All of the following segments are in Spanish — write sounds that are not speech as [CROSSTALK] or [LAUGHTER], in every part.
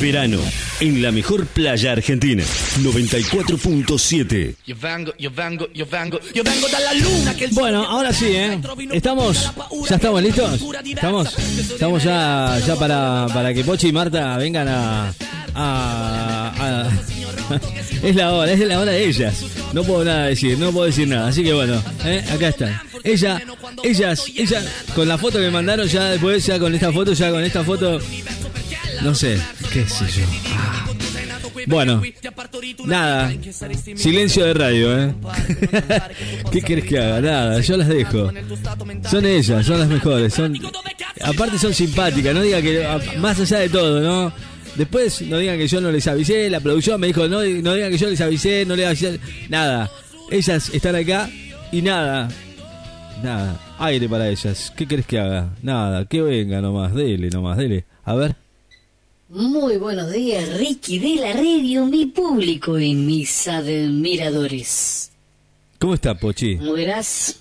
Verano, en la mejor playa argentina. 94.7. Yo vengo, yo vengo, yo vengo, yo vengo de la luna que el Bueno, ahora sí, ¿eh? ¿Estamos? ¿Ya estamos listos? ¿Estamos? Estamos ya, ya para, para que Pochi y Marta vengan a... a- a- [LAUGHS] es la hora, es la hora de ellas. No puedo nada decir, no puedo decir nada. Así que bueno, ¿eh? acá están. Ella, ellas, ellas, con la foto que me mandaron ya después, ya con esta foto, ya con esta foto, no sé, qué sé yo. Ah. Bueno, nada, silencio de radio, ¿eh? [LAUGHS] ¿Qué querés que haga? Nada, yo las dejo. Son ellas, son las mejores, son... Aparte son simpáticas, no digan que... Más allá de todo, ¿no? Después no digan que yo no les avisé, la producción me dijo, no, no digan que yo les avisé, no les avisé, nada. Ellas están acá y nada, nada, aire para ellas. ¿Qué querés que haga? Nada, que venga nomás, dele nomás, dele. A ver. Muy buenos días, Ricky de la radio, mi público y mis admiradores. ¿Cómo está, Pochi? Como verás,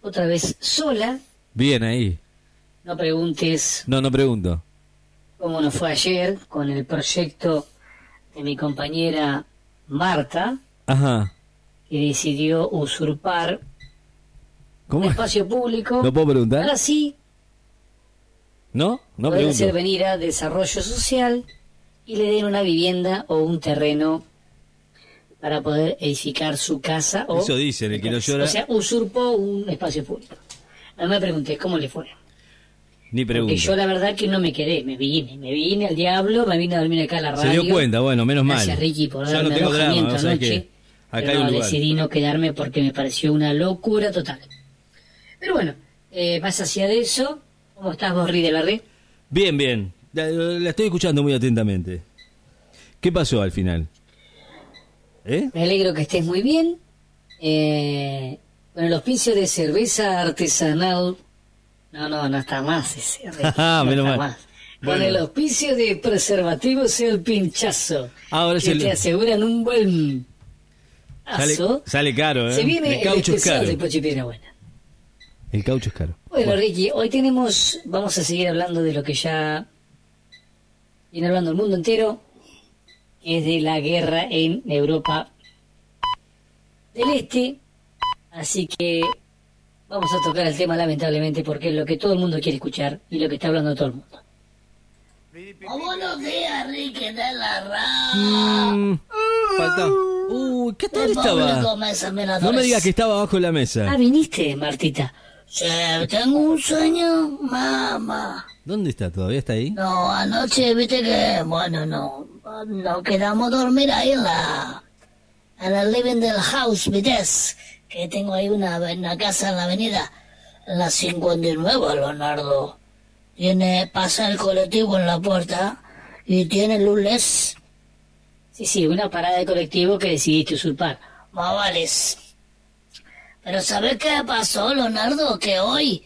otra vez sola, Bien ahí. no preguntes No, no pregunto. cómo nos fue ayer con el proyecto de mi compañera Marta, Ajá. que decidió usurpar un ¿Cómo? espacio público. ¿No puedo preguntar? Ahora sí, ¿No? No puede hacer venir a desarrollo social y le den una vivienda o un terreno para poder edificar su casa o Eso dicen, el que no llora- o sea usurpó un espacio público. No me pregunté cómo le fue. Ni porque pregunto. yo la verdad que no me quedé me vine me vine al diablo me vine a dormir acá a la Se radio. dio cuenta, bueno, menos mal. gracias Ricky por Ya no tengo drama, alojamiento o sea anoche. que acá pero hay un lugar. decidí no quedarme porque me pareció una locura total. Pero bueno eh, más hacia de eso ¿cómo estás vos Ri de la red? Bien, bien. La, la estoy escuchando muy atentamente. ¿Qué pasó al final? ¿Eh? Me alegro que estés muy bien. Eh, con el auspicio de cerveza artesanal. No, no, no está más ese. [LAUGHS] Ah, no menos está mal. más. Bueno. Con el auspicio de preservativos el pinchazo. Ahora que te aseguran un buen Sale, aso. sale caro, ¿eh? Se viene el el caucho es especial caro. de Buena. El caucho es caro. Bueno, Ricky, hoy tenemos, vamos a seguir hablando de lo que ya viene hablando el mundo entero, que es de la guerra en Europa del Este. Así que vamos a tocar el tema lamentablemente porque es lo que todo el mundo quiere escuchar y lo que está hablando todo el mundo. buenos días, Ricky de la radio. Mm, falta. Uy, ¿qué tal estaba? No me digas que estaba abajo de la Ah, mesa. viniste, Martita. Sí, tengo un sueño, mamá. ¿Dónde está? ¿Todavía está ahí? No, anoche viste que, bueno, no, no quedamos a dormir ahí en la, en el living del house, viste, que tengo ahí una, una casa en la avenida, en la 59, Leonardo. Tiene, pasa el colectivo en la puerta y tiene luces. Sí, sí, una parada de colectivo que decidiste usurpar. Más vales. Pero ¿sabes qué pasó, Leonardo? Que hoy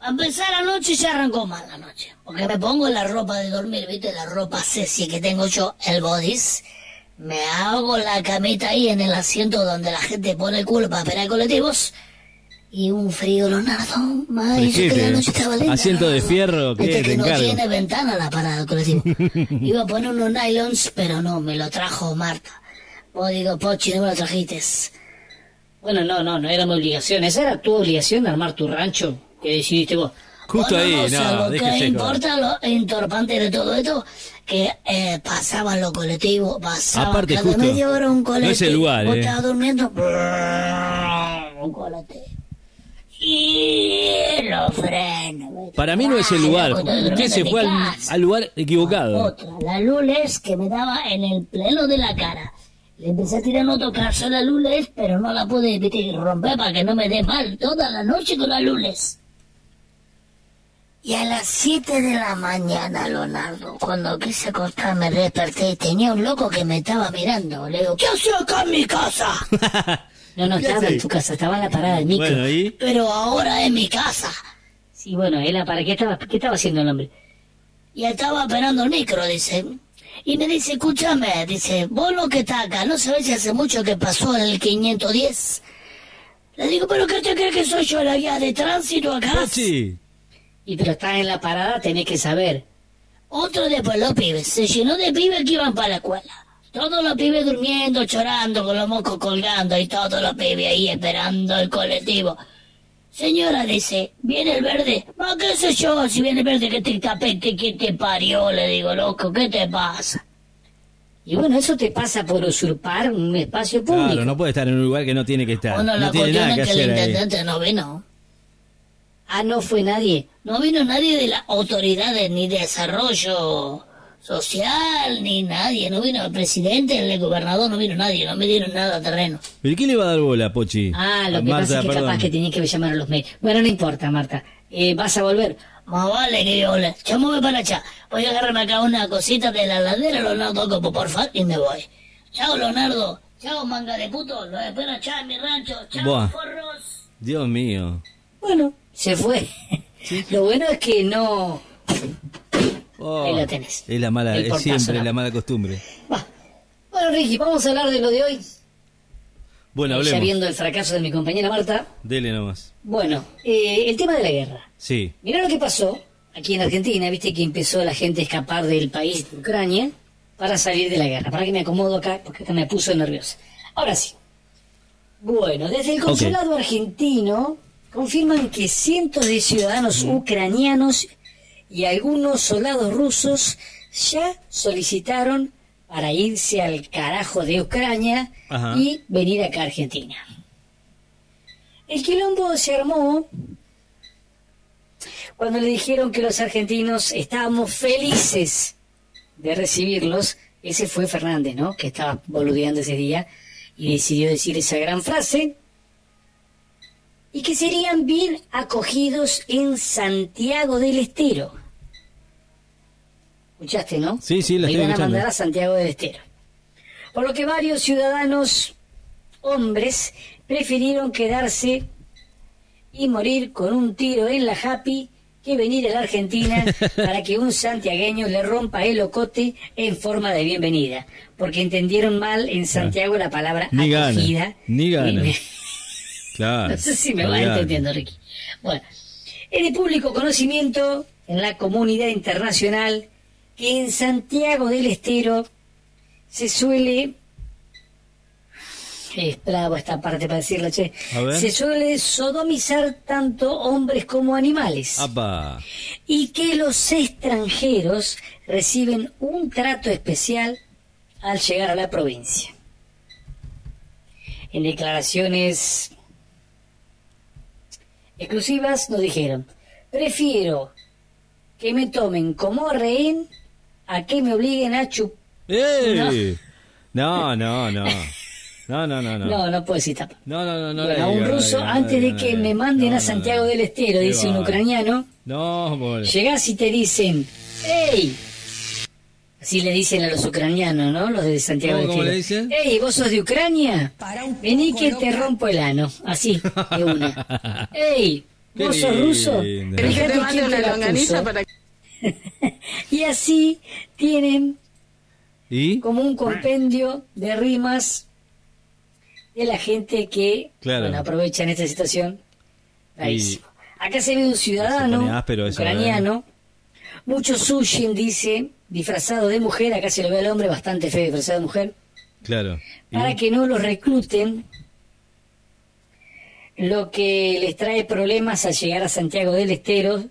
a empezar la noche ya arrancó mal la noche. Porque me pongo la ropa de dormir, ¿viste? La ropa sexy que tengo yo, el bodys. Me hago la camita ahí en el asiento donde la gente pone el culo para esperar colectivos. Y un frío, Leonardo. Madre, que la noche estaba linda. Asiento de fierro, ¿qué? Viste Te que no encargo. tiene ventana la parada del colectivo. [LAUGHS] Iba a poner unos nylons, pero no, me lo trajo Marta. Vos digo, Pochi, no me lo trajiste. Bueno, no, no, no era mi obligación. Esa era tu obligación, armar tu rancho que decidiste vos. Justo Bueno, ahí, o sea, no, lo que importa, lo entorpante de todo esto, que eh, pasaban los colectivos, pasaban Aparte, cada justo, media hora un no colectivo. es el lugar, Vos eh. estabas durmiendo, un colectivo. Y los frenos. Para mí no es el lugar. Usted se fue al, al lugar equivocado. Otra, la lules que me daba en el pleno de la cara. Le empecé a tirar no tocarse la lules, pero no la pude romper para que no me dé mal toda la noche con la lules. Y a las 7 de la mañana, Leonardo, cuando quise acostarme, desperté y tenía un loco que me estaba mirando. Le digo, ¿qué haces acá en mi casa? [LAUGHS] no, no ¿Qué estaba hace? en tu casa, estaba en la parada del micro. Bueno, ¿y? Pero ahora es mi casa. Sí, bueno, él para qué estaba, qué estaba haciendo el hombre. Y estaba esperando el micro, dice. Y me dice, escúchame, dice, vos lo que está acá, ¿no sabés si hace mucho que pasó el 510? Le digo, ¿pero qué te crees que soy yo la guía de tránsito acá? Pochi. Y pero estás en la parada, tenés que saber. Otro después los pibes. Se llenó de pibes que iban para la escuela. Todos los pibes durmiendo, llorando, con los mocos colgando y todos los pibes ahí esperando el colectivo. Señora, dice, ¿viene el verde? ¿Ma qué sé yo? Si viene el verde, que te tapete, que te parió, le digo, loco, ¿qué te pasa? Y bueno, eso te pasa por usurpar un espacio público. Claro, no puede estar en un lugar que no tiene que estar. Bueno, no la tiene cuestión nada es que el hacer ahí. intendente no vino. Ah, no fue nadie. No vino nadie de las autoridades, ni de desarrollo social, ni nadie. No vino el presidente, el gobernador, no vino nadie. No me dieron nada a terreno. ¿Pero qué le va a dar bola, Pochi? Ah, lo A que Marta, pasa es que perdón. capaz que tenía que llamar a los medios. Bueno, no importa, Marta. Eh, ¿Vas a volver? Más vale que yo le. Yo me voy para allá. Voy a agarrarme acá una cosita de la ladera, Leonardo Copo, por favor, y me voy. Chao, Leonardo. Chao, manga de puto. Lo espero allá en mi rancho. Chao, Buah. forros. Dios mío. Bueno, se fue. Lo bueno es que no... Oh, Ahí lo tenés. Es la mala, es siempre ¿no? la mala costumbre. Va. Bueno, Ricky, vamos a hablar de lo de hoy. Bueno, Eh, ya hablemos. viendo el fracaso de mi compañera Marta. Dele nomás. Bueno, eh, el tema de la guerra. Sí. Mirá lo que pasó aquí en Argentina, viste que empezó la gente a escapar del país de Ucrania para salir de la guerra. Para que me acomodo acá, porque me puso nerviosa. Ahora sí. Bueno, desde el consulado argentino confirman que cientos de ciudadanos ucranianos y algunos soldados rusos ya solicitaron para irse al carajo de Ucrania Ajá. y venir acá a Argentina. El quilombo se armó cuando le dijeron que los argentinos estábamos felices de recibirlos. Ese fue Fernández, ¿no? Que estaba boludeando ese día y decidió decir esa gran frase. Y que serían bien acogidos en Santiago del Estero. ¿Escuchaste, no? Sí, sí, la estoy iban a mandar a Santiago del Estero. Por lo que varios ciudadanos hombres prefirieron quedarse y morir con un tiro en la Happy que venir a la Argentina [LAUGHS] para que un santiagueño le rompa el ocote en forma de bienvenida. Porque entendieron mal en Santiago la palabra Ni gana, acogida. ni gana. [LAUGHS] Claro. no sé si me vas entendiendo, Ricky. Bueno, es de público conocimiento en la comunidad internacional que en Santiago del Estero se suele. Es bravo esta parte para decirlo, che. Se suele sodomizar tanto hombres como animales. Apa. Y que los extranjeros reciben un trato especial al llegar a la provincia. En declaraciones exclusivas nos dijeron, prefiero que me tomen como rehén a que me obliguen a chupar. ¡Eh! No, no, no. No, no, no, no. No, no puedo decir tapa. No, no, no, no. Bueno, a un ruso, antes de que me manden a Santiago del Estero, dice un ucraniano, No, pobre. llegás y te dicen, ¡Ey! Así le dicen a los ucranianos, ¿no? Los de Santiago ¿Cómo- del cómo le Estero. dicen? ¡Ey, vos sos de Ucrania! Vení que te rompo el ano. Así, de una. [LAUGHS] ¡Ey! ¿Vos sos ruso? Fíjate quién te una la puso. para [LAUGHS] Y así tienen ¿Y? como un compendio de rimas de la gente que Claro. bueno, aprovechan esta situación. Acá se ve un ciudadano áspero ucraniano, mucho sushin, dice, disfrazado de mujer, acá se lo ve al hombre bastante feo disfrazado de mujer, Claro. ¿Y? para que no los recluten, lo que les trae problemas al llegar a Santiago del Estero.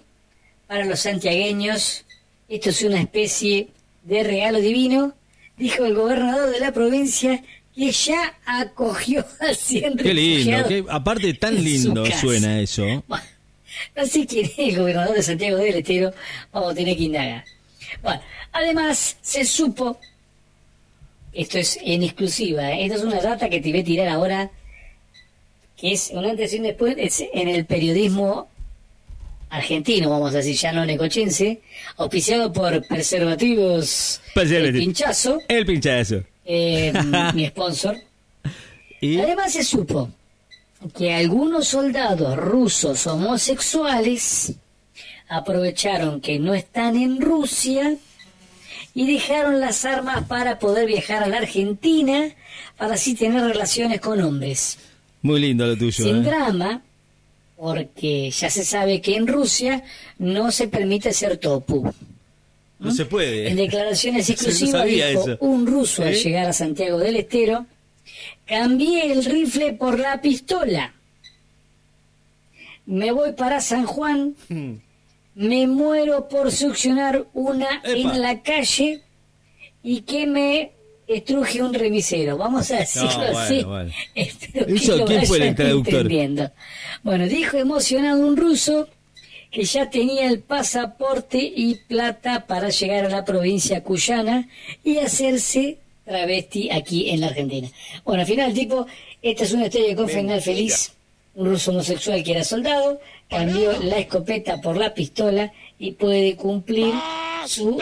Para los santiagueños, esto es una especie de regalo divino, dijo el gobernador de la provincia, que ya acogió [LAUGHS] a 100 Qué lindo. qué- aparte, tan lindo suena eso. Bueno, no sé quién es el gobernador de Santiago del Estero, vamos a tener que indagar. Bueno, además se supo, esto es en exclusiva, ¿eh? esto es una data que te voy a tirar ahora, que es un antes y un después es en el periodismo argentino, vamos a decir, ya no necochense, auspiciado por Preservativos Preservativo. El Pinchazo, El pinchazo. eh, [LAUGHS] mi sponsor. ¿Y? Además se supo que algunos soldados rusos homosexuales aprovecharon que no están en Rusia y dejaron las armas para poder viajar a la Argentina para así tener relaciones con hombres. Muy lindo lo tuyo. Sin ¿eh? drama, porque ya se sabe que en Rusia no se permite ser topu. No se puede. En declaraciones [LAUGHS] exclusivas dijo eso. un ruso al llegar a Santiago del Estero, cambié el rifle por la pistola. Me voy para San Juan, me muero por succionar una Hmm. Epa. en la calle y que me estruje un remisero. Vamos a decirlo bueno, así. bueno. Espero que Eso, lo ¿quién fue el vayan traductor? entendiendo. Bueno, dijo emocionado un ruso que ya tenía el pasaporte y plata para llegar a la provincia cuyana y hacerse travesti aquí en la Argentina. Bueno, al final, tipo, esta es una historia con final feliz. Un ruso homosexual que era soldado cambió la escopeta por la pistola y puede cumplir su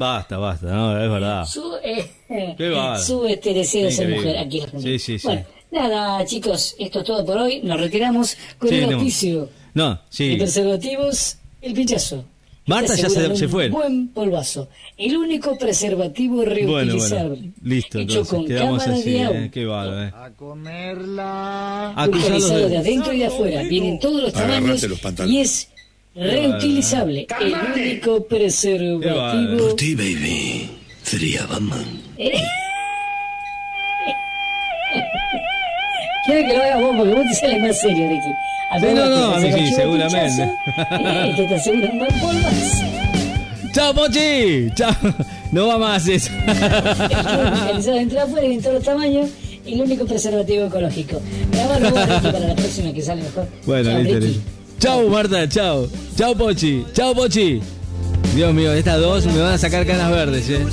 Basta, basta, no, es verdad. su, eh, su este deseo de ser mujer aquí en Argentina. Sí, sí, sí. Bueno, nada, chicos, esto es todo por hoy. Nos retiramos con Sí, el no. auspicio No, de sí. preservativos, el pinchazo. Marta Te ya se- se un fue. Buen polvazo. El único preservativo Bueno, reutilizable. bueno. Listo, hecho entonces. con Quedamos así, de eh, Qué bárbaro, eh. A comerla. A cruzar los Pulverizado de dedos. adentro y de afuera. Vienen todos los tamaños los pantalones. y es reutilizable. El único preservativo. bárbaro. ti, baby, sería Batman. Quiero que lo hagas vos porque vos te sales más serio de aquí. Sí, no, no, a mí sí, seguramente. que te asegura un buen polvazo. ¡Chao, Pochi! ¡Chao! No va más eso. Realizado [LAUGHS] dentro afuera y en todos los tamaños. Y el único preservativo ecológico. Grabalo vos, Ricky, para la próxima que sale mejor. Bueno, Chao, listo, Ricky. listo. Chao, Marta, chao. Chao, Pochi. Chao, Pochi. Dios mío, estas dos me van a sacar canas verdes, eh.